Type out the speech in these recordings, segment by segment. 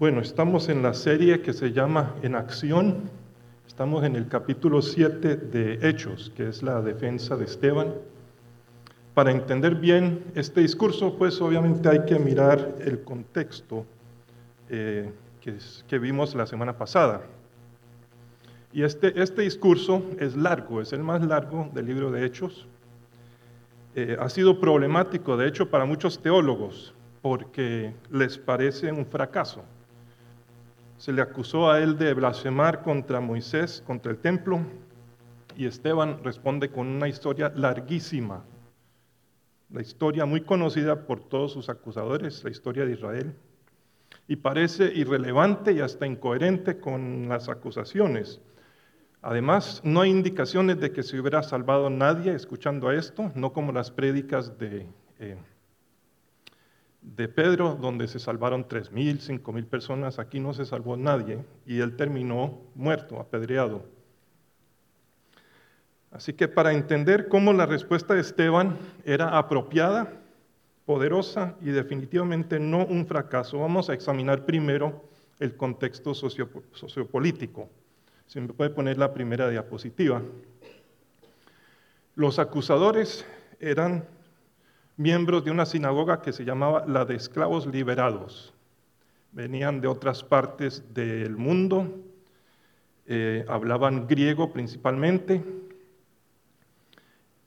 Bueno, estamos en la serie que se llama En Acción. Estamos en el capítulo 7 de Hechos, que es la defensa de Esteban. Para entender bien este discurso, pues obviamente hay que mirar el contexto eh, que, vimos la semana pasada. Y este, este discurso es largo, es el más largo del libro de Hechos. Eh, ha sido problemático, de hecho, para muchos teólogos, porque les parece un fracaso. Se le acusó a él de blasfemar contra Moisés, contra el templo, y Esteban responde con una historia larguísima, la historia muy conocida por todos sus acusadores, la historia de Israel, y parece irrelevante y hasta incoherente con las acusaciones. Además, no hay indicaciones de que se hubiera salvado nadie escuchando esto, no como las prédicas de, eh, de Pedro, donde se salvaron 3.000, 5.000 personas. Aquí no se salvó nadie y él terminó muerto, apedreado. Así que para entender cómo la respuesta de Esteban era apropiada, poderosa y definitivamente no un fracaso, vamos a examinar primero el contexto sociopolítico. Se me puede poner la primera diapositiva. Los acusadores eran miembros de una sinagoga que se llamaba la de esclavos liberados. Venían de otras partes del mundo, eh, hablaban griego principalmente,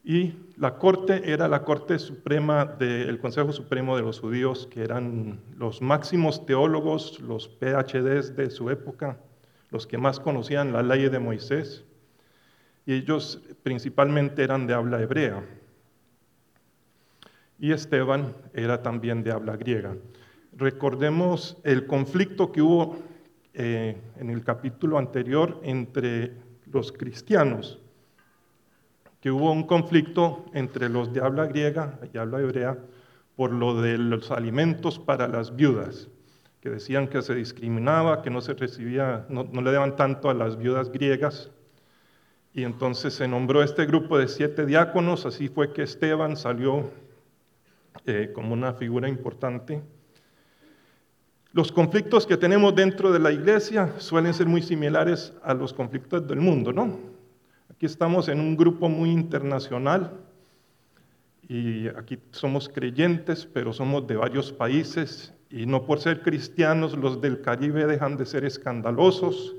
y la corte era la corte suprema del Consejo Supremo de los Judíos, que eran los máximos teólogos, los PhDs de su época, los que más conocían la ley de Moisés, y ellos principalmente eran de habla hebrea. Y Esteban era también de habla griega. Recordemos el conflicto que hubo eh, en el capítulo anterior entre los cristianos, que hubo un conflicto entre los de habla griega y habla hebrea por lo de los alimentos para las viudas que decían que se discriminaba, que no se recibía, no, le daban tanto a las viudas griegas. Y entonces se nombró este grupo de siete diáconos, así fue que Esteban salió eh, como una figura importante. Los conflictos que tenemos dentro de la iglesia suelen ser muy similares a los conflictos del mundo, ¿no? Aquí estamos en un grupo muy internacional y aquí somos creyentes, pero somos de varios países y no por ser cristianos los del Caribe dejan de ser escandalosos.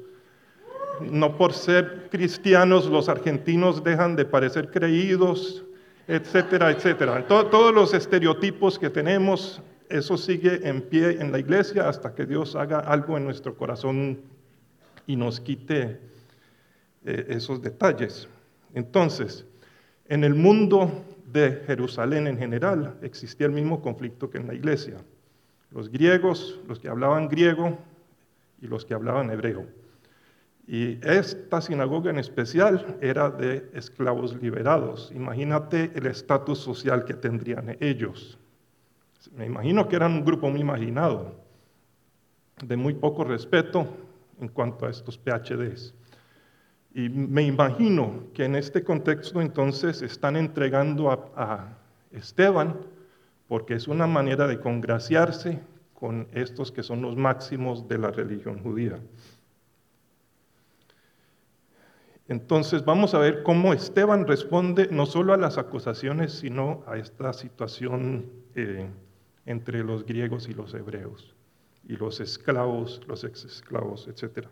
No por ser cristianos los argentinos dejan de parecer creídos, etcétera, etcétera. todos los estereotipos que tenemos, eso sigue en pie en la iglesia hasta que Dios haga algo en nuestro corazón y nos quite eh, esos detalles. Entonces, en el mundo de Jerusalén en general existía el mismo conflicto que en la iglesia los griegos, los que hablaban griego y los que hablaban hebreo. Y esta sinagoga en especial era de esclavos liberados. Imagínate el estatus social que tendrían ellos. Me imagino que eran un grupo muy imaginado, de muy poco respeto en cuanto a estos PhDs. Y me imagino que en este contexto entonces están entregando a, a Esteban porque es una manera de congraciarse con estos que son los máximos de la religión judía. Entonces vamos a ver cómo Esteban responde no solo a las acusaciones, sino a esta situación eh, entre los griegos y los hebreos, y los esclavos, los ex-esclavos, etc.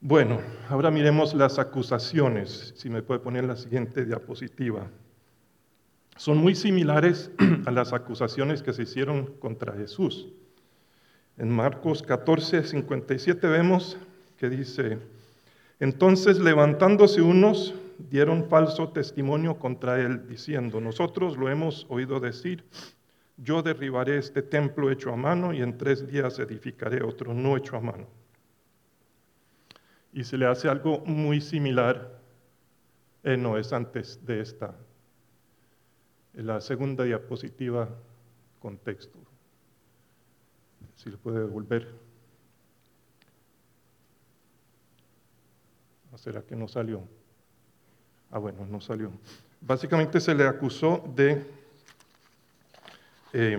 Bueno, ahora miremos las acusaciones, si me puede poner la siguiente diapositiva son muy similares a las acusaciones que se hicieron contra Jesús. En Marcos 14, 57 vemos que dice, entonces levantándose unos dieron falso testimonio contra él, diciendo, nosotros lo hemos oído decir, yo derribaré este templo hecho a mano y en tres días edificaré otro no hecho a mano. Y se le hace algo muy similar, eh, no es antes de esta en la segunda diapositiva, contexto. Si lo puede devolver. ¿Será que no salió? Ah, bueno, no salió. Básicamente se le acusó de eh,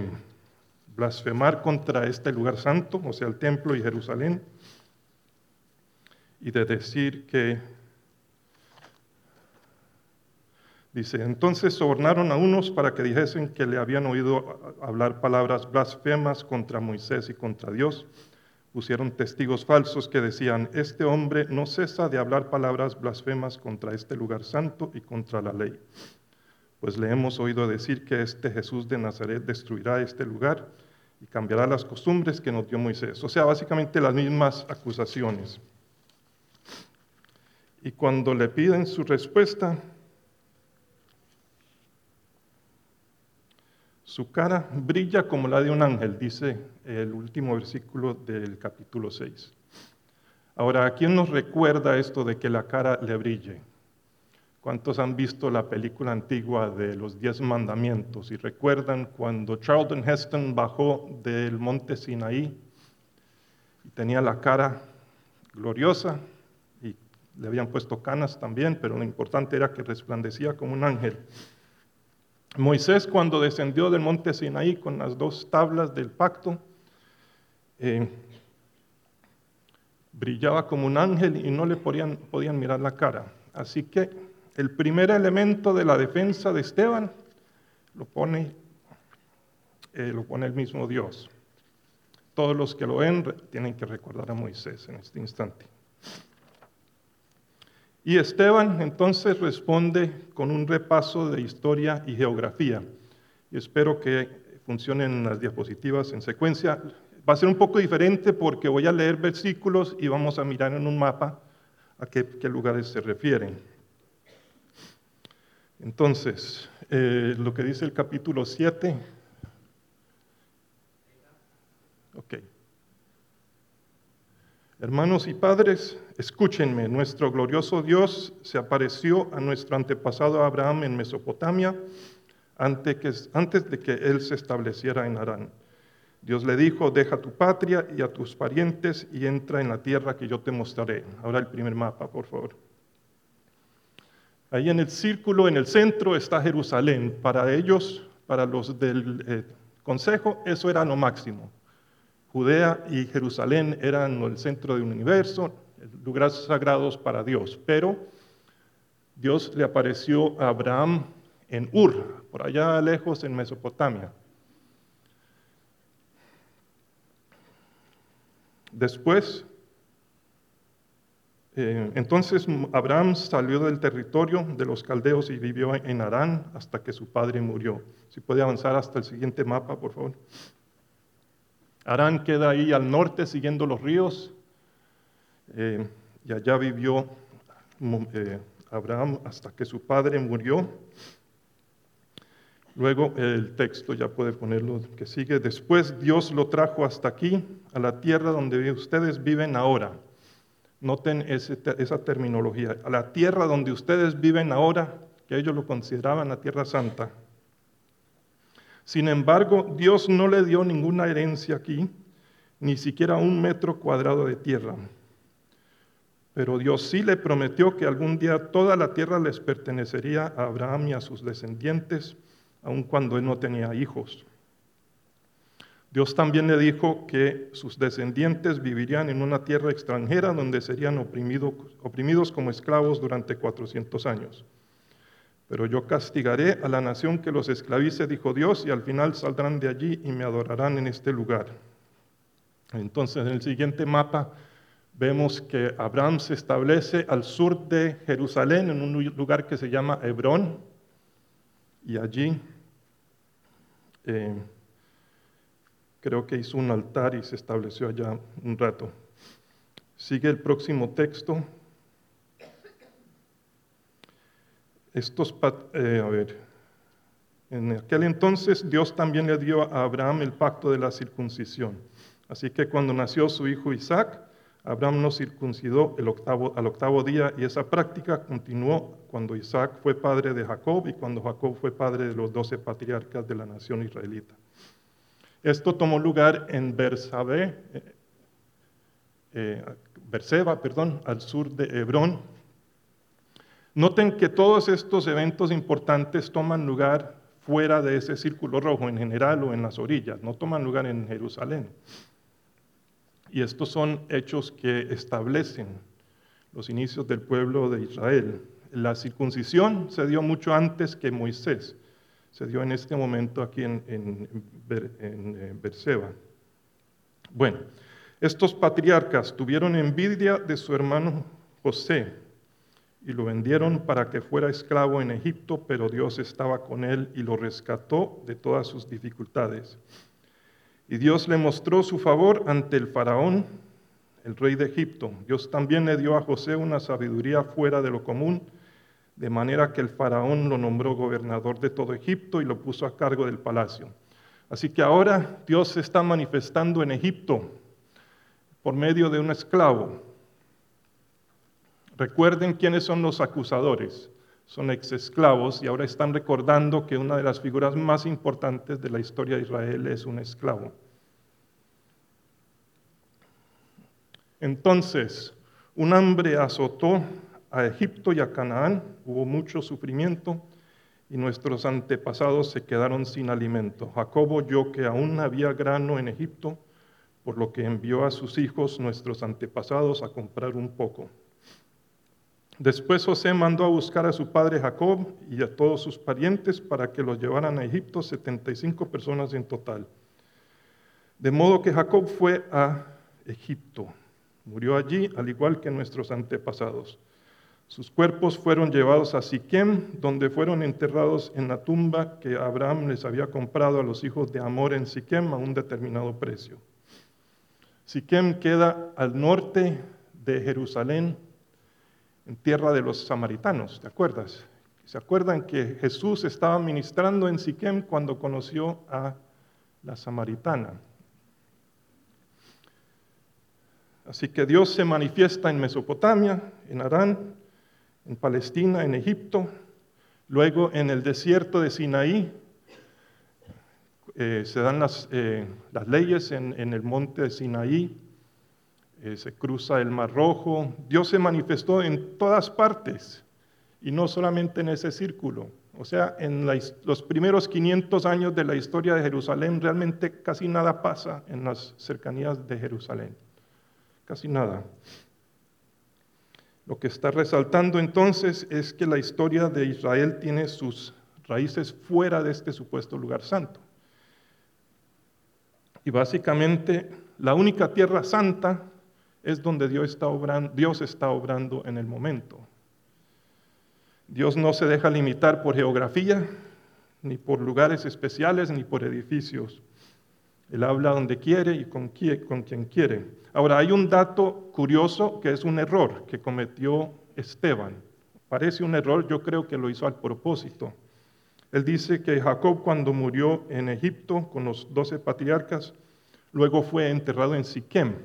blasfemar contra este lugar santo, o sea, el templo y Jerusalén, y de decir que, dice, entonces sobornaron a unos para que dijesen que le habían oído hablar palabras blasfemas contra Moisés y contra Dios. Pusieron testigos falsos que decían, este hombre no cesa de hablar palabras blasfemas contra este lugar santo y contra la ley. Pues le hemos oído decir que este Jesús de Nazaret destruirá este lugar y cambiará las costumbres que nos dio Moisés. O sea, básicamente las mismas acusaciones. Y cuando le piden su respuesta, su cara brilla como la de un ángel, dice el último versículo del capítulo 6. Ahora, ¿a quién nos recuerda esto de que la cara le brille? ¿Cuántos han visto la película antigua de los Diez Mandamientos y recuerdan cuando Charlton Heston bajó del monte Sinaí y tenía la cara gloriosa le habían puesto canas también, pero lo importante era que resplandecía como un ángel. Moisés cuando descendió del monte Sinaí con las dos tablas del pacto, eh, brillaba como un ángel y no le podían, mirar la cara. Así que el primer elemento de la defensa de Esteban lo pone, eh, lo pone el mismo Dios. Todos los que lo ven tienen que recordar a Moisés en este instante. Y Esteban entonces responde con un repaso de historia y geografía. Espero que funcionen las diapositivas en secuencia. Va a ser un poco diferente porque voy a leer versículos y vamos a mirar en un mapa a qué, lugares se refieren. Entonces, eh, lo que dice el capítulo 7. Ok. Hermanos y padres, escúchenme, nuestro glorioso Dios se apareció a nuestro antepasado Abraham en Mesopotamia antes, de que él se estableciera en Harán. Dios le dijo, deja tu patria y a tus parientes y entra en la tierra que yo te mostraré. Ahora el primer mapa, por favor. Ahí en el círculo, en el centro, está Jerusalén. Para ellos, para los del eh, consejo, eso era lo máximo. Judea y Jerusalén eran el centro del universo, lugares sagrados para Dios, pero Dios le apareció a Abraham en Ur, por allá lejos en Mesopotamia. Después, eh, entonces Abraham salió del territorio de los caldeos y vivió en Arán hasta que su padre murió. Si puede avanzar hasta el siguiente mapa, por favor. Arán queda ahí al norte siguiendo los ríos eh, y allá vivió eh, Abraham hasta que su padre murió. Luego el texto ya puede ponerlo que sigue. Después Dios lo trajo hasta aquí, a la tierra donde ustedes viven ahora. Noten esa terminología. A la tierra donde ustedes viven ahora, que ellos lo consideraban la tierra santa. Sin embargo, Dios no le dio ninguna herencia aquí, ni siquiera un metro cuadrado de tierra. Pero Dios sí le prometió que algún día toda la tierra les pertenecería a Abraham y a sus descendientes, aun cuando él no tenía hijos. Dios también le dijo que sus descendientes vivirían en una tierra extranjera donde serían oprimidos como esclavos durante 400 años. Pero yo castigaré a la nación que los esclavice, dijo Dios, y al final saldrán de allí y me adorarán en este lugar. Entonces, en el siguiente mapa vemos que Abraham se establece al sur de Jerusalén, en un lugar que se llama Hebrón, y allí eh, creo que hizo un altar y se estableció allá un rato. Sigue el próximo texto, Estos, eh, a ver, en aquel entonces Dios también le dio a Abraham el pacto de la circuncisión. Así que cuando nació su hijo Isaac, Abraham no circuncidó el octavo, al octavo día y esa práctica continuó cuando Isaac fue padre de Jacob y cuando Jacob fue padre de los doce patriarcas de la nación israelita. Esto tomó lugar en Bersabé, eh, eh, Berseba, perdón, al sur de Hebrón, Noten que todos estos eventos importantes toman lugar fuera de ese círculo rojo en general o en las orillas, no toman lugar en Jerusalén. Y estos son hechos que establecen los inicios del pueblo de Israel. La circuncisión se dio mucho antes que Moisés, se dio en este momento aquí en, en, en Berseba. Bueno, estos patriarcas tuvieron envidia de su hermano José y lo vendieron para que fuera esclavo en Egipto, pero Dios estaba con él y lo rescató de todas sus dificultades. Y Dios le mostró su favor ante el faraón, el rey de Egipto. Dios también le dio a José una sabiduría fuera de lo común, de manera que el faraón lo nombró gobernador de todo Egipto y lo puso a cargo del palacio. Así que ahora Dios se está manifestando en Egipto por medio de un esclavo, Recuerden quiénes son los acusadores. Son ex esclavos y ahora están recordando que una de las figuras más importantes de la historia de Israel es un esclavo. Entonces, un hambre azotó a Egipto y a Canaán, hubo mucho sufrimiento y nuestros antepasados se quedaron sin alimento. Jacob oyó que aún había grano en Egipto, por lo que envió a sus hijos, nuestros antepasados, a comprar un poco. Después José mandó a buscar a su padre Jacob y a todos sus parientes para que los llevaran a Egipto, 75 personas en total. De modo que Jacob fue a Egipto. Murió allí, al igual que nuestros antepasados. Sus cuerpos fueron llevados a Siquem, donde fueron enterrados en la tumba que Abraham les había comprado a los hijos de Amor en Siquem a un determinado precio. Siquem queda al norte de Jerusalén, en tierra de los samaritanos, ¿te acuerdas? ¿Se acuerdan que Jesús estaba ministrando en Siquem cuando conoció a la samaritana? Así que Dios se manifiesta en Mesopotamia, en Arán, en Palestina, en Egipto, luego en el desierto de Sinaí. Eh, se dan las, eh, las leyes en, en el monte de Sinaí, eh, se cruza el Mar Rojo. Dios se manifestó en todas partes y no solamente en ese círculo. O sea, en los primeros 500 años de la historia de Jerusalén realmente casi nada pasa en las cercanías de Jerusalén. Casi nada. Lo que está resaltando entonces es que la historia de Israel tiene sus raíces fuera de este supuesto lugar santo. Y básicamente la única tierra santa es donde Dios está, obrando, Dios está obrando en el momento. Dios no se deja limitar por geografía, ni por lugares especiales, ni por edificios. Él habla donde quiere y con, quien quiere. Ahora, hay un dato curioso que es un error que cometió Esteban. Parece un error, yo creo que lo hizo al propósito. Él dice que Jacob cuando murió en Egipto con los doce patriarcas, luego fue enterrado en Siquem,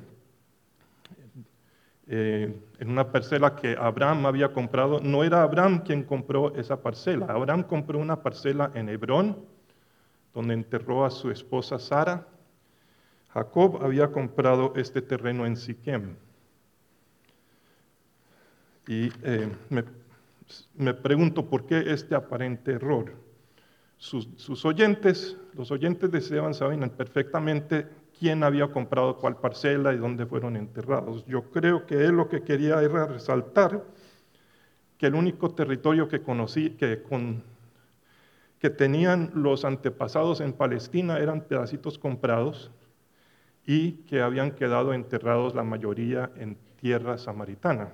eh, en una parcela que Abraham había comprado. No era Abraham quien compró esa parcela. Abraham compró una parcela en Hebrón, donde enterró a su esposa Sara. Jacob había comprado este terreno en Siquem. Y eh, me, pregunto por qué este aparente error. Sus, sus oyentes, los oyentes de Esteban saben perfectamente quién había comprado cuál parcela y dónde fueron enterrados. Yo creo que él lo que quería era resaltar que el único territorio que conocí, que, que tenían los antepasados en Palestina eran pedacitos comprados y que habían quedado enterrados la mayoría en tierra samaritana.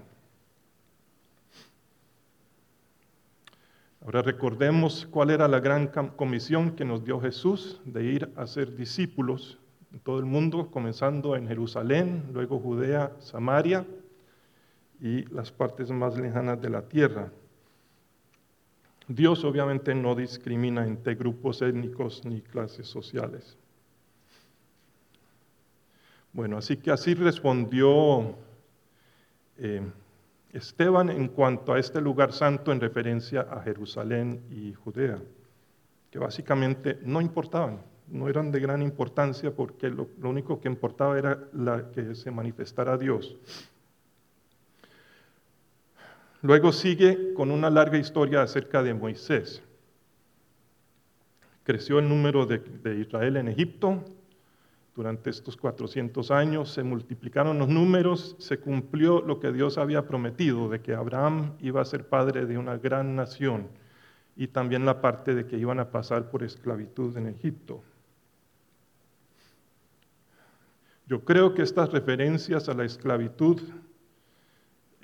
Ahora recordemos cuál era la gran comisión que nos dio Jesús de ir a ser discípulos en todo el mundo, comenzando en Jerusalén, luego Judea, Samaria y las partes más lejanas de la tierra. Dios obviamente no discrimina entre grupos étnicos ni clases sociales. Bueno, así que así respondió eh, Esteban en cuanto a este lugar santo en referencia a Jerusalén y Judea, que básicamente no importaban no eran de gran importancia porque lo, único que importaba era la, que se manifestara Dios. Luego sigue con una larga historia acerca de Moisés. creció el número de, de Israel en Egipto, durante estos 400 años se multiplicaron los números, se cumplió lo que Dios había prometido, de que Abraham iba a ser padre de una gran nación y también la parte de que iban a pasar por esclavitud en Egipto. Yo creo que estas referencias a la esclavitud,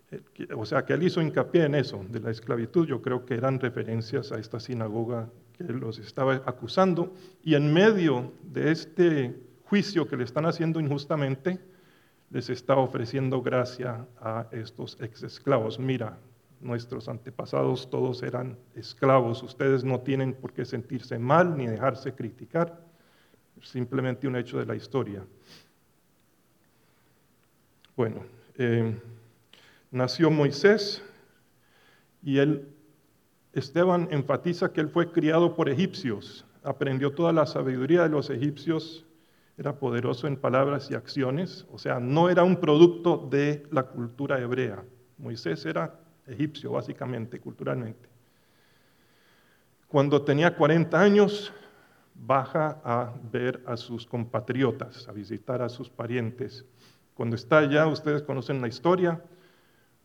eh, o sea, que él hizo hincapié en eso, de la esclavitud, yo creo que eran referencias a esta sinagoga que los estaba acusando, y en medio de este juicio que le están haciendo injustamente, les está ofreciendo gracia a estos ex esclavos. Mira, nuestros antepasados todos eran esclavos, ustedes no tienen por qué sentirse mal ni dejarse criticar, simplemente un hecho de la historia. Bueno, eh, nació Moisés y él, Esteban enfatiza que él fue criado por egipcios, aprendió toda la sabiduría de los egipcios era poderoso en palabras y acciones, o sea, no era un producto de la cultura hebrea. Moisés era egipcio, básicamente, culturalmente. Cuando tenía 40 años, baja a ver a sus compatriotas, a visitar a sus parientes. Cuando está allá, ustedes conocen la historia,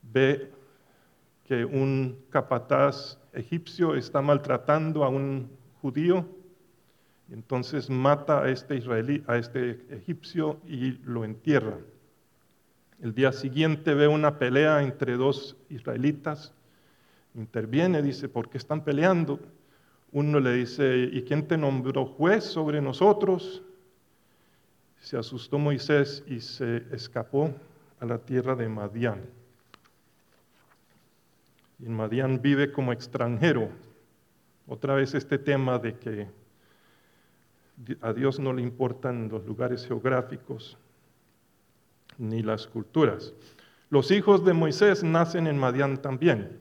ve que un capataz egipcio está maltratando a un judío entonces mata a este israelí, a este egipcio y lo entierra. El día siguiente ve una pelea entre dos israelitas. Interviene, dice, ¿por qué están peleando? Uno le dice, ¿y quién te nombró juez sobre nosotros? Se asustó Moisés y se escapó a la tierra de Madián. Y en Madián vive como extranjero. Otra vez este tema de que a Dios no le importan los lugares geográficos ni las culturas. Los hijos de Moisés nacen en Madián también.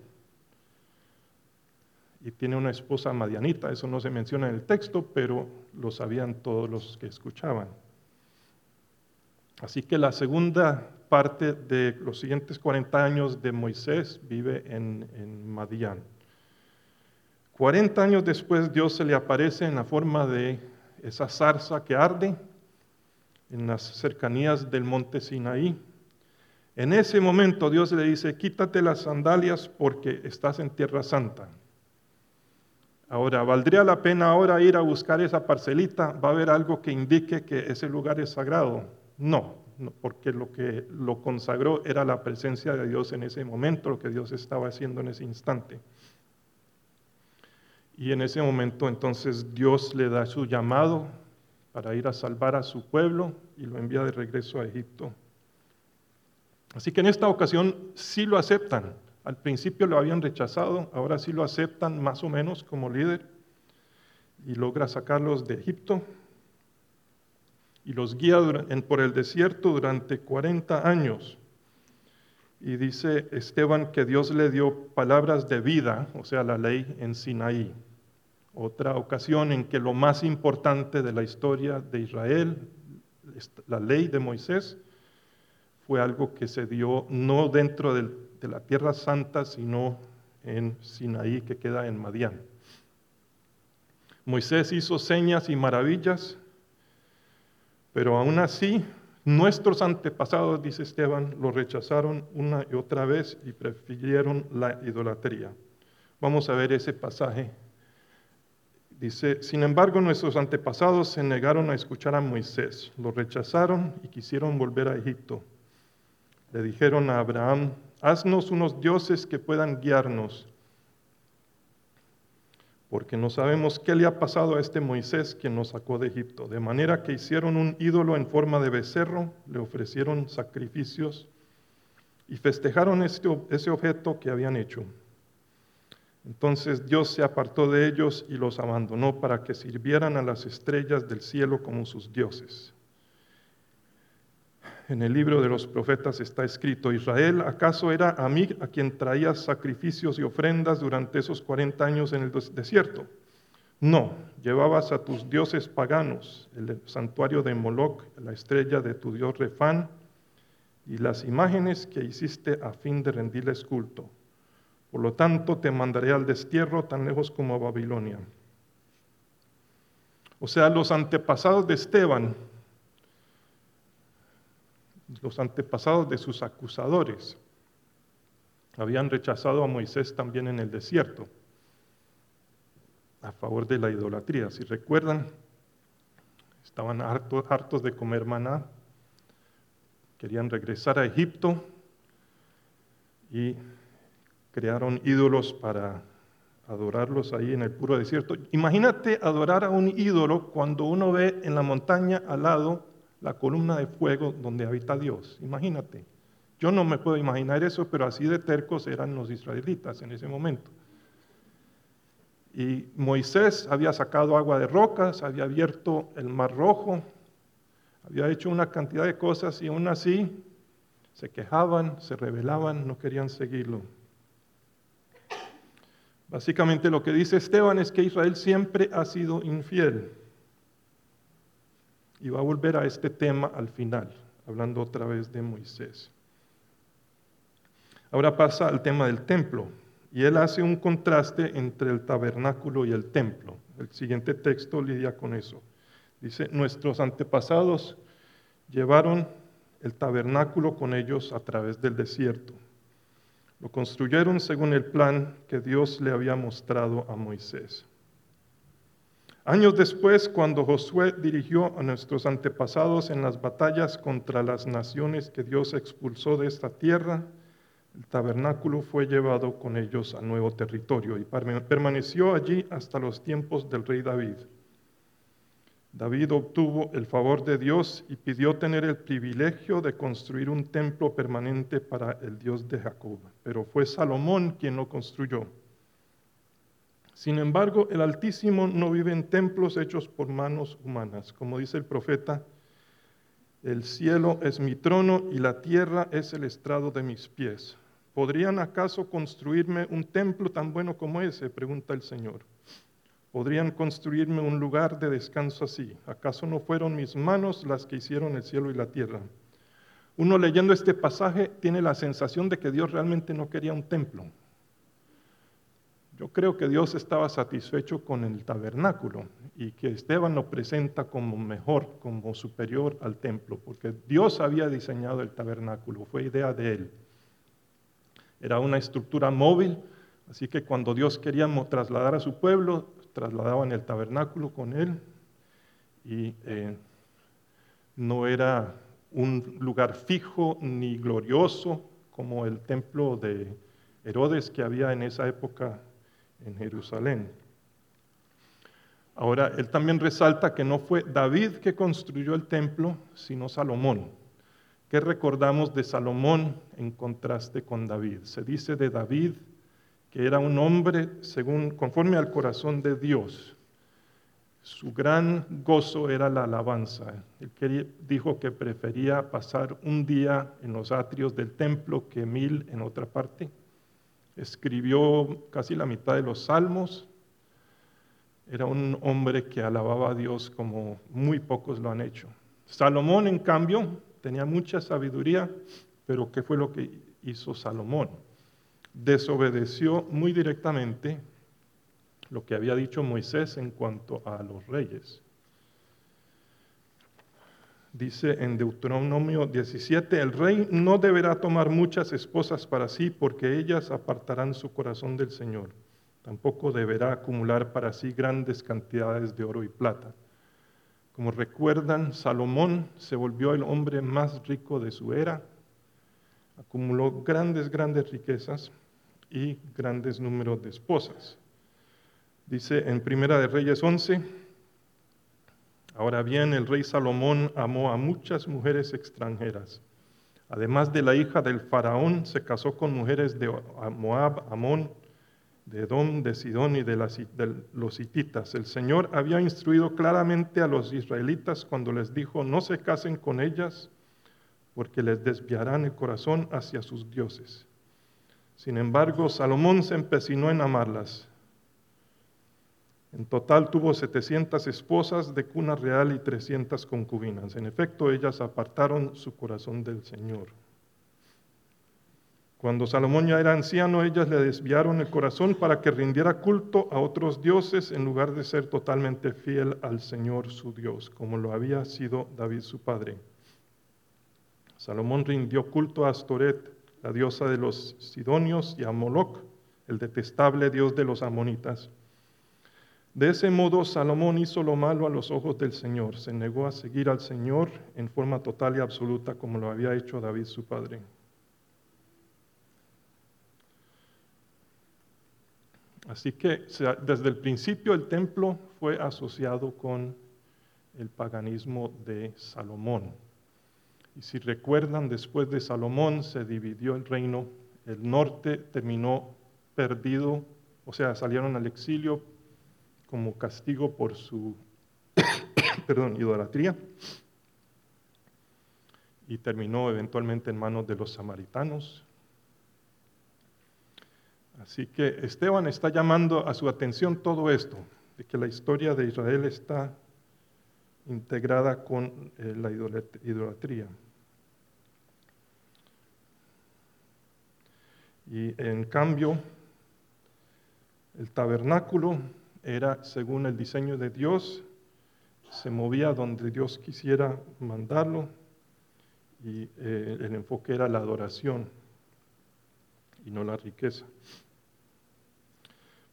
Y tiene una esposa madianita, eso no se menciona en el texto, pero lo sabían todos los que escuchaban. Así que la segunda parte de los siguientes 40 años de Moisés vive en, en Madián. 40 años después Dios se le aparece en la forma de esa zarza que arde en las cercanías del monte Sinaí. En ese momento Dios le dice, quítate las sandalias porque estás en tierra santa. Ahora, ¿valdría la pena ahora ir a buscar esa parcelita? ¿Va a haber algo que indique que ese lugar es sagrado? No, porque lo que lo consagró era la presencia de Dios en ese momento, lo que Dios estaba haciendo en ese instante. Y en ese momento entonces Dios le da su llamado para ir a salvar a su pueblo y lo envía de regreso a Egipto. Así que en esta ocasión sí lo aceptan. Al principio lo habían rechazado, ahora sí lo aceptan más o menos como líder y logra sacarlos de Egipto y los guía por el desierto durante 40 años. Y dice Esteban que Dios le dio palabras de vida, o sea, la ley en Sinaí. Otra ocasión en que lo más importante de la historia de Israel, la ley de Moisés, fue algo que se dio no dentro de la tierra santa, sino en Sinaí, que queda en Madián. Moisés hizo señas y maravillas, pero aún así Nuestros antepasados, dice Esteban, lo rechazaron una y otra vez y prefirieron la idolatría. Vamos a ver ese pasaje. Dice, sin embargo, nuestros antepasados se negaron a escuchar a Moisés, lo rechazaron y quisieron volver a Egipto. Le dijeron a Abraham, haznos unos dioses que puedan guiarnos porque no sabemos qué le ha pasado a este Moisés que nos sacó de Egipto. De manera que hicieron un ídolo en forma de becerro, le ofrecieron sacrificios y festejaron este, ese objeto que habían hecho. Entonces Dios se apartó de ellos y los abandonó para que sirvieran a las estrellas del cielo como sus dioses en el libro de los profetas está escrito, Israel, ¿acaso era a mí a quien traía sacrificios y ofrendas durante esos 40 años en el desierto? No, llevabas a tus dioses paganos, el santuario de Moloch, la estrella de tu dios Refán, y las imágenes que hiciste a fin de rendirles culto. Por lo tanto, te mandaré al destierro tan lejos como a Babilonia. O sea, los antepasados de Esteban, los antepasados de sus acusadores, habían rechazado a Moisés también en el desierto a favor de la idolatría. Si recuerdan, estaban hartos, hartos de comer maná, querían regresar a Egipto y crearon ídolos para adorarlos ahí en el puro desierto. Imagínate adorar a un ídolo cuando uno ve en la montaña al lado la columna de fuego donde habita Dios. Imagínate. Yo no me puedo imaginar eso, pero así de tercos eran los israelitas en ese momento. Y Moisés había sacado agua de rocas, había abierto el mar rojo, había hecho una cantidad de cosas y aún así se quejaban, se rebelaban, no querían seguirlo. Básicamente lo que dice Esteban es que Israel siempre ha sido infiel. Y va a volver a este tema al final, hablando otra vez de Moisés. Ahora pasa al tema del templo. Y él hace un contraste entre el tabernáculo y el templo. El siguiente texto lidia con eso. Dice, nuestros antepasados llevaron el tabernáculo con ellos a través del desierto. Lo construyeron según el plan que Dios le había mostrado a Moisés. Años después, cuando Josué dirigió a nuestros antepasados en las batallas contra las naciones que Dios expulsó de esta tierra, el tabernáculo fue llevado con ellos al nuevo territorio y permaneció allí hasta los tiempos del rey David. David obtuvo el favor de Dios y pidió tener el privilegio de construir un templo permanente para el Dios de Jacob, pero fue Salomón quien lo construyó. Sin embargo, el Altísimo no vive en templos hechos por manos humanas. Como dice el profeta, el cielo es mi trono y la tierra es el estrado de mis pies. ¿Podrían acaso construirme un templo tan bueno como ese? pregunta el Señor. ¿Podrían construirme un lugar de descanso así? ¿Acaso no fueron mis manos las que hicieron el cielo y la tierra? Uno leyendo este pasaje tiene la sensación de que Dios realmente no quería un templo. Yo creo que Dios estaba satisfecho con el tabernáculo y que Esteban lo presenta como mejor, como superior al templo, porque Dios había diseñado el tabernáculo, fue idea de él. Era una estructura móvil, así que cuando Dios quería trasladar a su pueblo, trasladaban el tabernáculo con él y eh, no era un lugar fijo ni glorioso como el templo de Herodes que había en esa época en Jerusalén. Ahora, él también resalta que no fue David que construyó el templo, sino Salomón. ¿Qué recordamos de Salomón en contraste con David? Se dice de David que era un hombre según conforme al corazón de Dios. Su gran gozo era la alabanza. Él dijo que prefería pasar un día en los atrios del templo que mil en otra parte. Escribió casi la mitad de los salmos. Era un hombre que alababa a Dios como muy pocos lo han hecho. Salomón, en cambio, tenía mucha sabiduría, pero ¿qué fue lo que hizo Salomón? Desobedeció muy directamente lo que había dicho Moisés en cuanto a los reyes. Dice en Deuteronomio 17, el rey no deberá tomar muchas esposas para sí porque ellas apartarán su corazón del Señor. Tampoco deberá acumular para sí grandes cantidades de oro y plata como recuerdan, Salomón se volvió el hombre más rico de su era, acumuló grandes, grandes riquezas y grandes números de esposas. Dice en Primera de Reyes 11, ahora bien, el rey Salomón amó a muchas mujeres extranjeras. Además de la hija del faraón, se casó con mujeres de Moab, Amón, de Edom, de Sidón y de, los hititas. El Señor había instruido claramente a los israelitas cuando les dijo, no se casen con ellas porque les desviarán el corazón hacia sus dioses. Sin embargo, Salomón se empecinó en amarlas. En total tuvo 700 esposas de cuna real y 300 concubinas. En efecto, ellas apartaron su corazón del Señor. Cuando Salomón ya era anciano, ellas le desviaron el corazón para que rindiera culto a otros dioses en lugar de ser totalmente fiel al Señor su Dios, como lo había sido David su padre. Salomón rindió culto a Astoret, la diosa de los sidonios, y a Moloch, el detestable dios de los amonitas. De ese modo, Salomón hizo lo malo a los ojos del Señor, se negó a seguir al Señor en forma total y absoluta como lo había hecho David su padre. Así que desde el principio el templo fue asociado con el paganismo de Salomón. Y si recuerdan, después de Salomón se dividió el reino, el norte terminó perdido, o sea, salieron al exilio como castigo por su perdón, idolatría y terminó eventualmente en manos de los samaritanos. Así que Esteban está llamando a su atención todo esto, de que la historia de Israel está integrada con eh, la idolatría. Y en cambio, el tabernáculo era según el diseño de Dios, se movía donde Dios quisiera mandarlo y eh, el enfoque era la adoración y no la riqueza.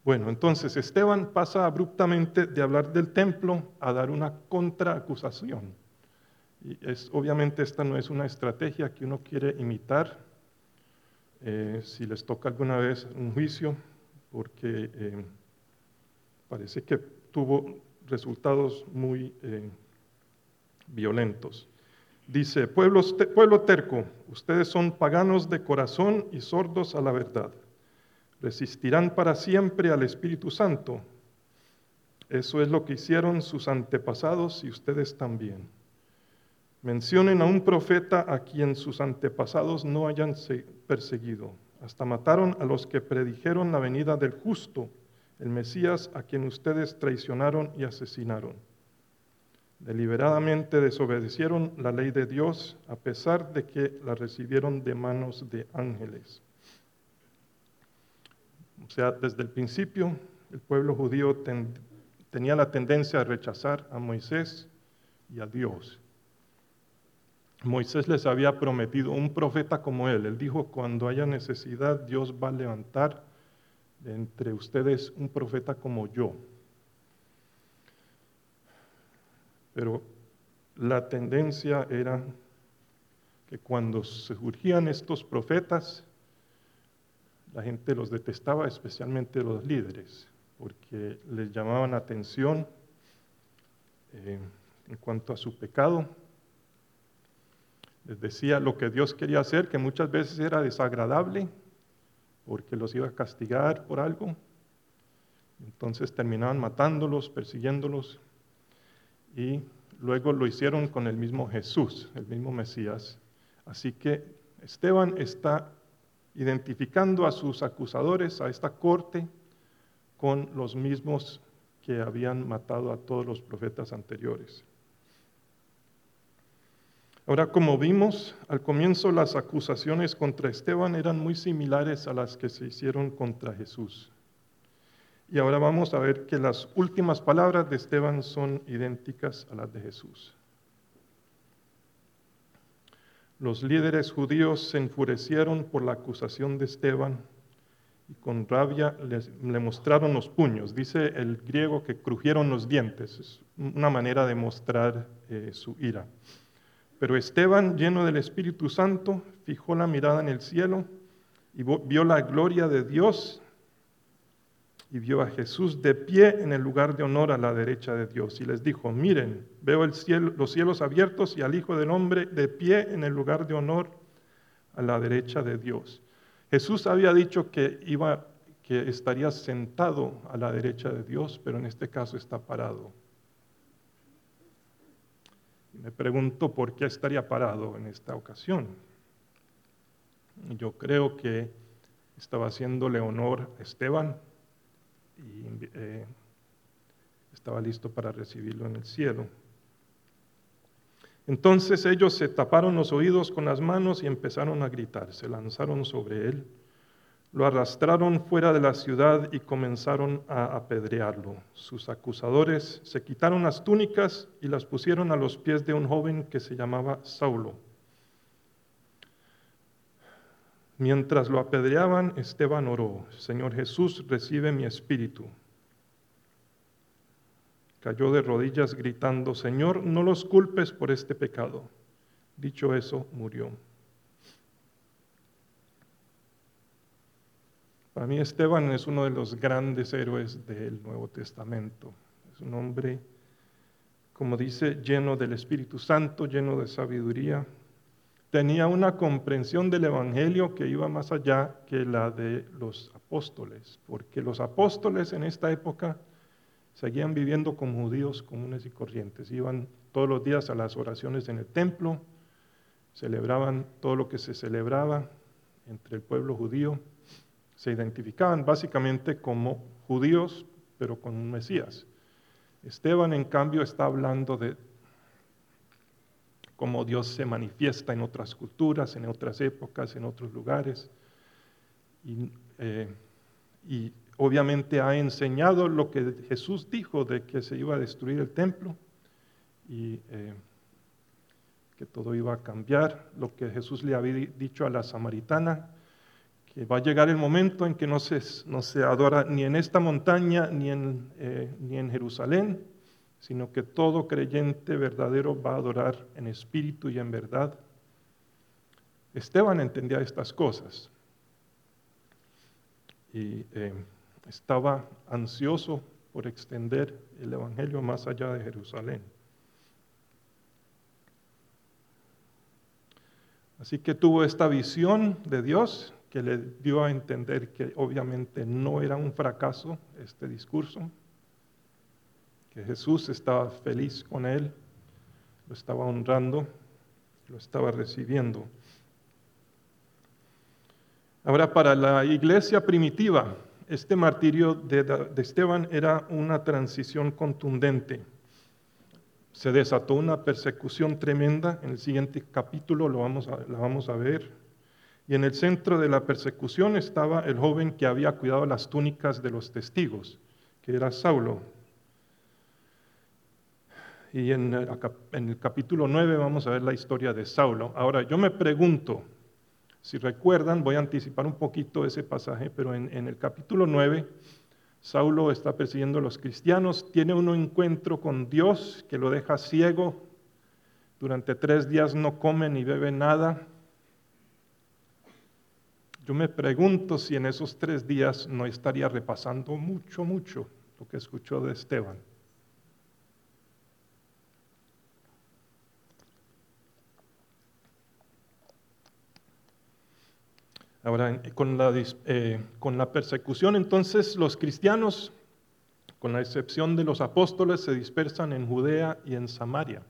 Bueno, entonces Esteban pasa abruptamente de hablar del templo a dar una contraacusación. Y es, obviamente esta no es una estrategia que uno quiere imitar eh, si les toca alguna vez un juicio, porque eh, parece que tuvo resultados muy eh, violentos. Dice, pueblo terco, ustedes son paganos de corazón y sordos a la verdad resistirán para siempre al Espíritu Santo. Eso es lo que hicieron sus antepasados y ustedes también. Mencionen a un profeta a quien sus antepasados no hayan perseguido. Hasta mataron a los que predijeron la venida del justo, el Mesías a quien ustedes traicionaron y asesinaron. Deliberadamente desobedecieron la ley de Dios a pesar de que la recibieron de manos de ángeles. O sea, desde el principio el pueblo judío tenía la tendencia a rechazar a Moisés y a Dios. Moisés les había prometido un profeta como él. Él dijo, cuando haya necesidad, Dios va a levantar entre ustedes un profeta como yo. Pero la tendencia era que cuando surgían estos profetas, la gente los detestaba, especialmente los líderes, porque les llamaban atención eh, en cuanto a su pecado. Les decía lo que Dios quería hacer, que muchas veces era desagradable, porque los iba a castigar por algo. Entonces terminaban matándolos, persiguiéndolos, y luego lo hicieron con el mismo Jesús, el mismo Mesías. Así que Esteban está identificando a sus acusadores, a esta corte, con los mismos que habían matado a todos los profetas anteriores. Ahora, como vimos al comienzo, las acusaciones contra Esteban eran muy similares a las que se hicieron contra Jesús. Y ahora vamos a ver que las últimas palabras de Esteban son idénticas a las de Jesús. Los líderes judíos se enfurecieron por la acusación de Esteban y con rabia le mostraron los puños. Dice el griego que crujieron los dientes. Es una manera de mostrar eh, su ira. Pero Esteban, lleno del Espíritu Santo, fijó la mirada en el cielo y vio la gloria de Dios y vio a Jesús de pie en el lugar de honor a la derecha de Dios. Y les dijo, miren, veo los cielos abiertos y al Hijo del Hombre de pie en el lugar de honor a la derecha de Dios. Jesús había dicho que, iba, que estaría sentado a la derecha de Dios, pero en este caso está parado. Me pregunto por qué estaría parado en esta ocasión. Yo creo que estaba haciéndole honor a Esteban, y eh, estaba listo para recibirlo en el cielo. Entonces ellos se taparon los oídos con las manos y empezaron a gritar. Se lanzaron sobre él, lo arrastraron fuera de la ciudad y comenzaron a apedrearlo. Sus acusadores se quitaron las túnicas y las pusieron a los pies de un joven que se llamaba Saulo. Mientras lo apedreaban, Esteban oró, Señor Jesús, recibe mi espíritu. Cayó de rodillas gritando, Señor, no los culpes por este pecado. Dicho eso, murió. Para mí Esteban es uno de los grandes héroes del Nuevo Testamento. Es un hombre, como dice, lleno del Espíritu Santo, lleno de sabiduría, tenía una comprensión del Evangelio que iba más allá que la de los apóstoles, porque los apóstoles en esta época seguían viviendo como judíos comunes y corrientes, iban todos los días a las oraciones en el templo, celebraban todo lo que se celebraba entre el pueblo judío, se identificaban básicamente como judíos, pero con un Mesías. Esteban, en cambio, está hablando de cómo Dios se manifiesta en otras culturas, en otras épocas, en otros lugares. Eh, y, obviamente ha enseñado lo que Jesús dijo de que se iba a destruir el templo y eh, que todo iba a cambiar, lo que Jesús le había dicho a la samaritana, que va a llegar el momento en que no se, no se adora ni en esta montaña ni en, eh, ni en Jerusalén, sino que todo creyente verdadero va a adorar en espíritu y en verdad. Esteban entendía estas cosas y eh, estaba ansioso por extender el Evangelio más allá de Jerusalén. Así que tuvo esta visión de Dios que le dio a entender que obviamente no era un fracaso este discurso, que Jesús estaba feliz con él, lo estaba honrando, lo estaba recibiendo. Ahora, para la iglesia primitiva, este martirio de, Esteban era una transición contundente. Se desató una persecución tremenda, en el siguiente capítulo lo vamos la vamos a ver. Y en el centro de la persecución estaba el joven que había cuidado las túnicas de los testigos, que era Saulo, y en el, capítulo 9 vamos a ver la historia de Saulo. Ahora, yo me pregunto, si recuerdan, voy a anticipar un poquito ese pasaje, pero en, en el capítulo 9, Saulo está persiguiendo a los cristianos, tiene un encuentro con Dios que lo deja ciego, durante tres días no come ni bebe nada. Yo me pregunto si en esos tres días no estaría repasando mucho, mucho lo que escuchó de Esteban. Ahora, con la, eh, con la persecución, entonces los cristianos, con la excepción de los apóstoles, se dispersan en Judea y en Samaria.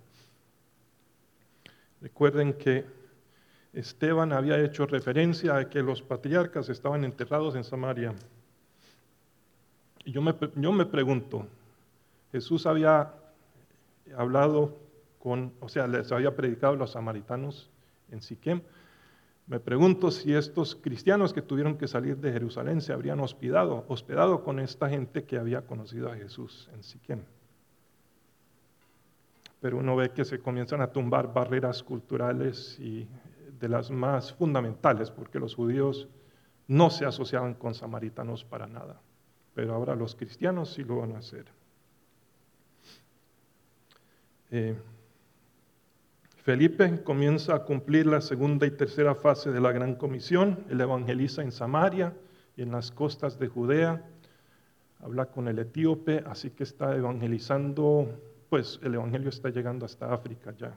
Recuerden que Esteban había hecho referencia a que los patriarcas estaban enterrados en Samaria. Y yo me, yo me pregunto, Jesús había hablado con, o sea, les había predicado a los samaritanos en Siquem, me pregunto si estos cristianos que tuvieron que salir de Jerusalén se habrían hospedado, hospedado con esta gente que había conocido a Jesús en Siquem. Pero uno ve que se comienzan a tumbar barreras culturales y de las más fundamentales, porque los judíos no se asociaban con samaritanos para nada. Pero ahora los cristianos sí lo van a hacer. Eh, Felipe comienza a cumplir la segunda y tercera fase de la gran comisión. Él evangeliza en Samaria y en las costas de Judea. Habla con el etíope, así que está evangelizando, pues el evangelio está llegando hasta África ya.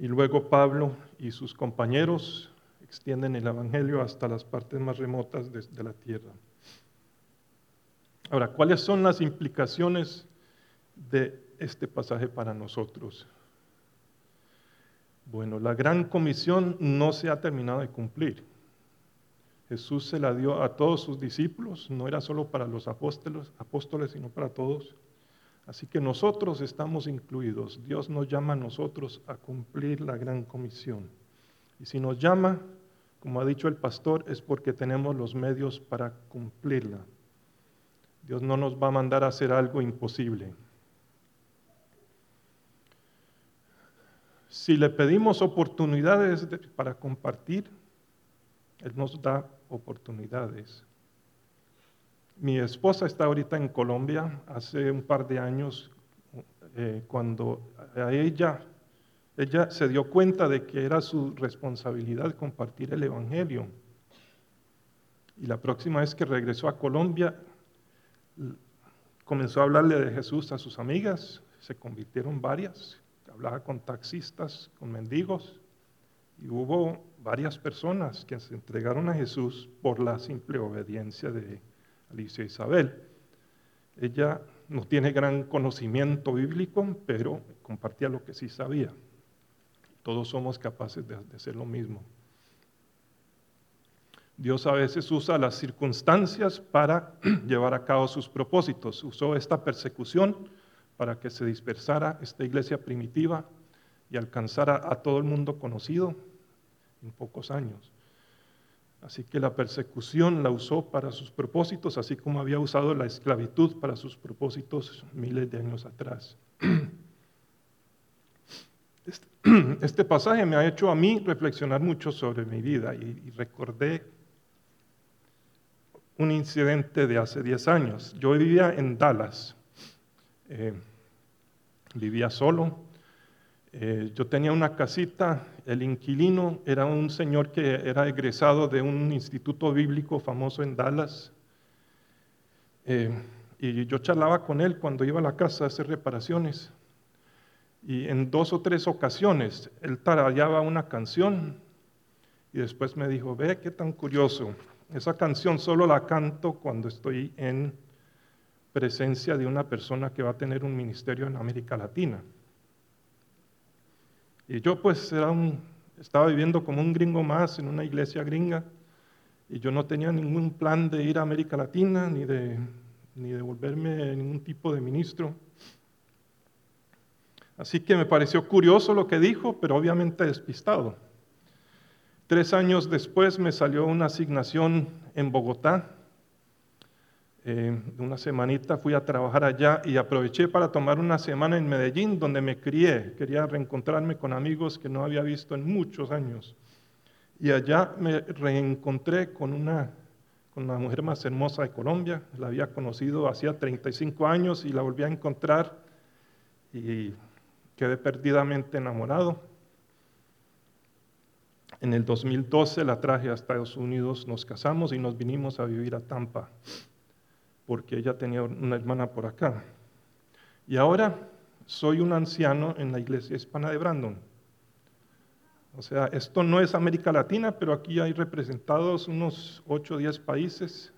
Y luego Pablo y sus compañeros extienden el evangelio hasta las partes más remotas de, la tierra. Ahora, ¿cuáles son las implicaciones de este pasaje para nosotros? Bueno, la gran comisión no se ha terminado de cumplir. Jesús se la dio a todos sus discípulos, no era solo para los apóstoles, apóstoles, sino para todos. Así que nosotros estamos incluidos. Dios nos llama a nosotros a cumplir la gran comisión. Y si nos llama, como ha dicho el pastor, es porque tenemos los medios para cumplirla. Dios no nos va a mandar a hacer algo imposible. Si le pedimos oportunidades para compartir, Él nos da oportunidades. Mi esposa está ahorita en Colombia, hace un par de años, eh, cuando a ella, ella se dio cuenta de que era su responsabilidad compartir el Evangelio. Y la próxima vez que regresó a Colombia, comenzó a hablarle de Jesús a sus amigas, se convirtieron varias, hablaba con taxistas, con mendigos, y hubo varias personas que se entregaron a Jesús por la simple obediencia de Alicia Isabel. Ella no tiene gran conocimiento bíblico, pero compartía lo que sí sabía. Todos somos capaces de, hacer lo mismo. Dios a veces usa las circunstancias para llevar a cabo sus propósitos. Usó esta persecución para que se dispersara esta iglesia primitiva y alcanzara a todo el mundo conocido en pocos años. Así que la persecución la usó para sus propósitos, así como había usado la esclavitud para sus propósitos miles de años atrás. Este, este pasaje me ha hecho a mí reflexionar mucho sobre mi vida y, recordé un incidente de hace 10 años. Yo vivía en Dallas, eh, vivía solo, eh, yo tenía una casita, el inquilino era un señor que era egresado de un instituto bíblico famoso en Dallas. Eh, y yo charlaba con él cuando iba a la casa a hacer reparaciones. Y en dos o tres ocasiones él tarallaba una canción y después me dijo, ve qué tan curioso, esa canción solo la canto cuando estoy en presencia de una persona que va a tener un ministerio en América Latina. Y yo pues era un, estaba viviendo como un gringo más en una iglesia gringa y yo no tenía ningún plan de ir a América Latina ni de, ni de volverme ningún tipo de ministro. Así que me pareció curioso lo que dijo, pero obviamente despistado. Tres años después me salió una asignación en Bogotá eh, una semanita fui a trabajar allá y aproveché para tomar una semana en Medellín, donde me crié. Quería reencontrarme con amigos que no había visto en muchos años. Y allá me reencontré con una, con la mujer más hermosa de Colombia. La había conocido hacía 35 años y la volví a encontrar y quedé perdidamente enamorado. En el 2012 la traje a Estados Unidos, nos casamos y nos vinimos a vivir a Tampa porque ella tenía una hermana por acá. Y ahora soy un anciano en la iglesia hispana de Brandon. O sea, esto no es América Latina, pero aquí hay representados unos 8 o 10 países.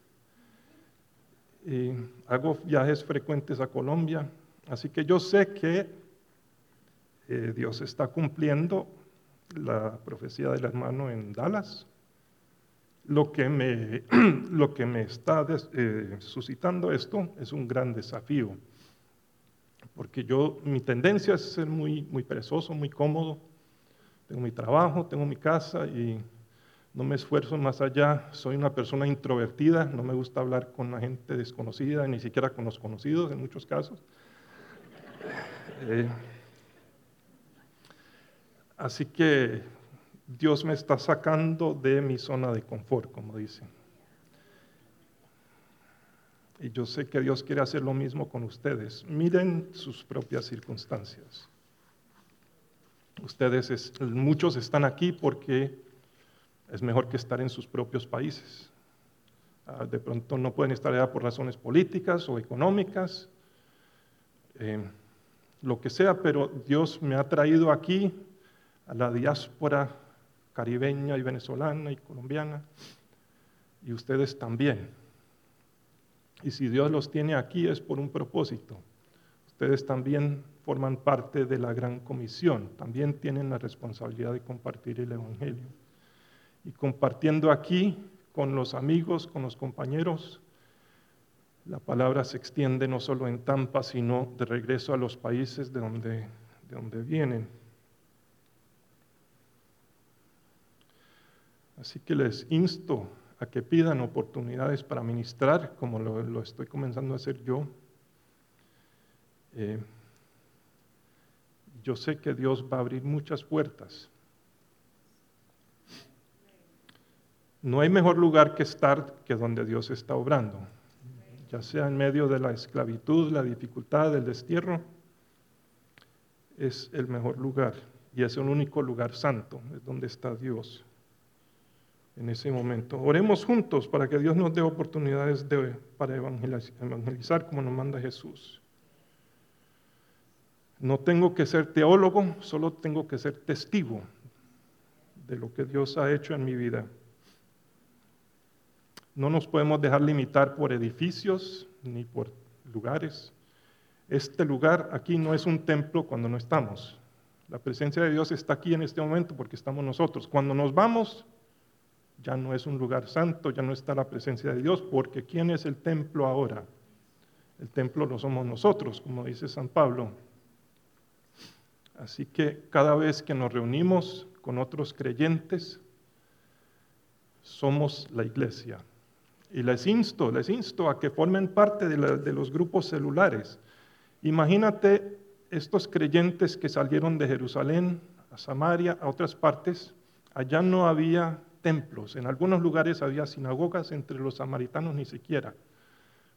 hago viajes frecuentes a Colombia, así que yo sé que eh, Dios está cumpliendo la profecía del hermano en Dallas lo que me, lo que me está eh, suscitando esto es un gran desafío, porque yo, mi tendencia es ser muy, muy perezoso, muy cómodo, tengo mi trabajo, tengo mi casa y no me esfuerzo más allá, soy una persona introvertida, no me gusta hablar con la gente desconocida, ni siquiera con los conocidos en muchos casos. Eh, así que Dios me está sacando de mi zona de confort, como dicen. Y yo sé que Dios quiere hacer lo mismo con ustedes. Miren sus propias circunstancias. Ustedes, muchos están aquí porque es mejor que estar en sus propios países. Ah, de pronto no pueden estar allá por razones políticas o económicas, eh, lo que sea, pero Dios me ha traído aquí a la diáspora caribeña y venezolana y colombiana, y ustedes también. Y si Dios los tiene aquí es por un propósito. Ustedes también forman parte de la gran comisión, también tienen la responsabilidad de compartir el Evangelio. Y compartiendo aquí con los amigos, con los compañeros, la palabra se extiende no solo en Tampa, sino de regreso a los países de donde, de donde vienen. Así que les insto a que pidan oportunidades para ministrar, como lo, estoy comenzando a hacer yo. Eh, yo sé que Dios va a abrir muchas puertas. No hay mejor lugar que estar que donde Dios está obrando, ya sea en medio de la esclavitud, la dificultad, el destierro, es el mejor lugar y es el único lugar santo, es donde está Dios en ese momento. Oremos juntos para que Dios nos dé oportunidades de, para evangelizar como nos manda Jesús. No tengo que ser teólogo, solo tengo que ser testigo de lo que Dios ha hecho en mi vida. No nos podemos dejar limitar por edificios ni por lugares. Este lugar aquí no es un templo cuando no estamos. La presencia de Dios está aquí en este momento porque estamos nosotros. Cuando nos vamos, ya no es un lugar santo, ya no está la presencia de Dios, porque ¿quién es el templo ahora? El templo lo somos nosotros, como dice San Pablo. Así que cada vez que nos reunimos con otros creyentes, somos la iglesia. Y les insto, les insto a que formen parte de, de los grupos celulares. Imagínate estos creyentes que salieron de Jerusalén a Samaria, a otras partes, allá no había templos. En algunos lugares había sinagogas, entre los samaritanos ni siquiera.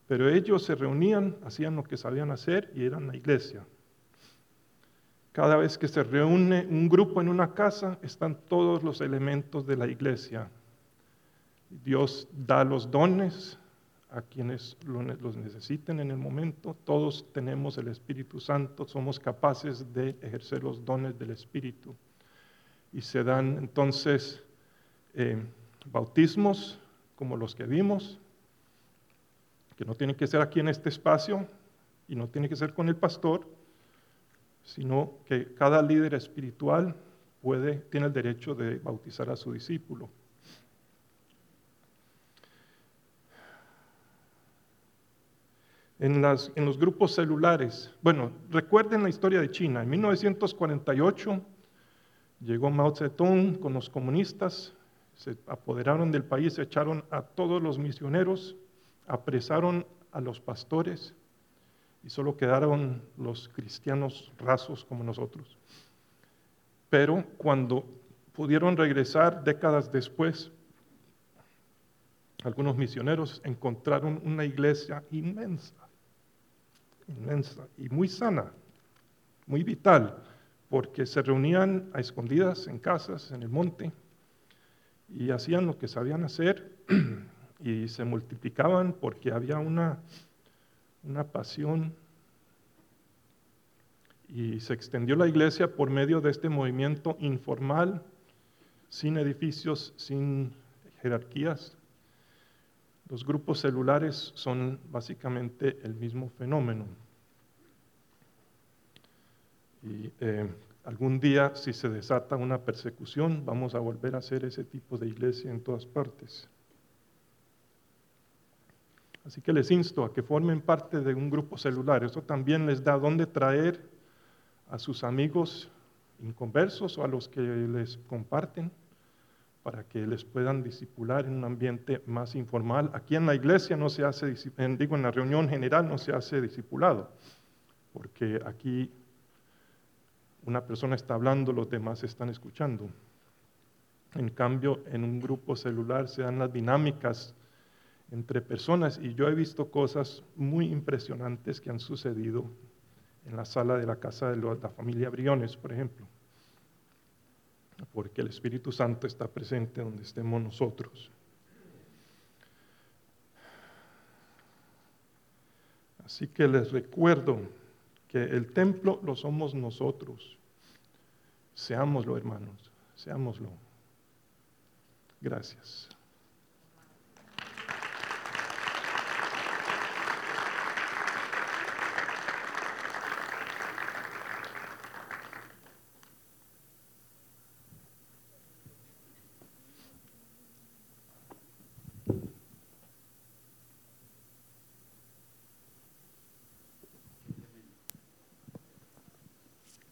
Pero ellos se reunían, hacían lo que sabían hacer y eran la iglesia. Cada vez que se reúne un grupo en una casa, están todos los elementos de la iglesia. Dios da los dones a quienes los necesiten en el momento. Todos tenemos el Espíritu Santo, somos capaces de ejercer los dones del Espíritu. Y se dan entonces eh, bautismos como los que vimos, que no tienen que ser aquí en este espacio y no tiene que ser con el pastor, sino que cada líder espiritual puede, tiene el derecho de bautizar a su discípulo. En, en, los grupos celulares. Bueno, recuerden la historia de China. En 1948 llegó Mao Zedong con los comunistas se apoderaron del país, se echaron a todos los misioneros, apresaron a los pastores y solo quedaron los cristianos rasos como nosotros. Pero cuando pudieron regresar décadas después, algunos misioneros encontraron una iglesia inmensa, inmensa y muy sana, muy vital, porque se reunían a escondidas en casas, en el monte, y hacían lo que sabían hacer y se multiplicaban porque había una, una pasión y se extendió la iglesia por medio de este movimiento informal, sin edificios, sin jerarquías. Los grupos celulares son básicamente el mismo fenómeno. Y eh, Algún día, si se desata una persecución, vamos a volver a hacer ese tipo de iglesia en todas partes. Así que les insto a que formen parte de un grupo celular. Eso también les da dónde traer a sus amigos inconversos o a los que les comparten para que les puedan disipular en un ambiente más informal. Aquí en la iglesia no se hace, digo, en la reunión general no se hace discipulado, porque aquí una persona está hablando, los demás están escuchando. En cambio, en un grupo celular se dan las dinámicas entre personas y yo he visto cosas muy impresionantes que han sucedido en la sala de la casa de la familia Briones, por ejemplo, porque el Espíritu Santo está presente donde estemos nosotros. Así que les recuerdo que el templo lo somos nosotros. Seámoslo, hermanos, seámoslo. Gracias.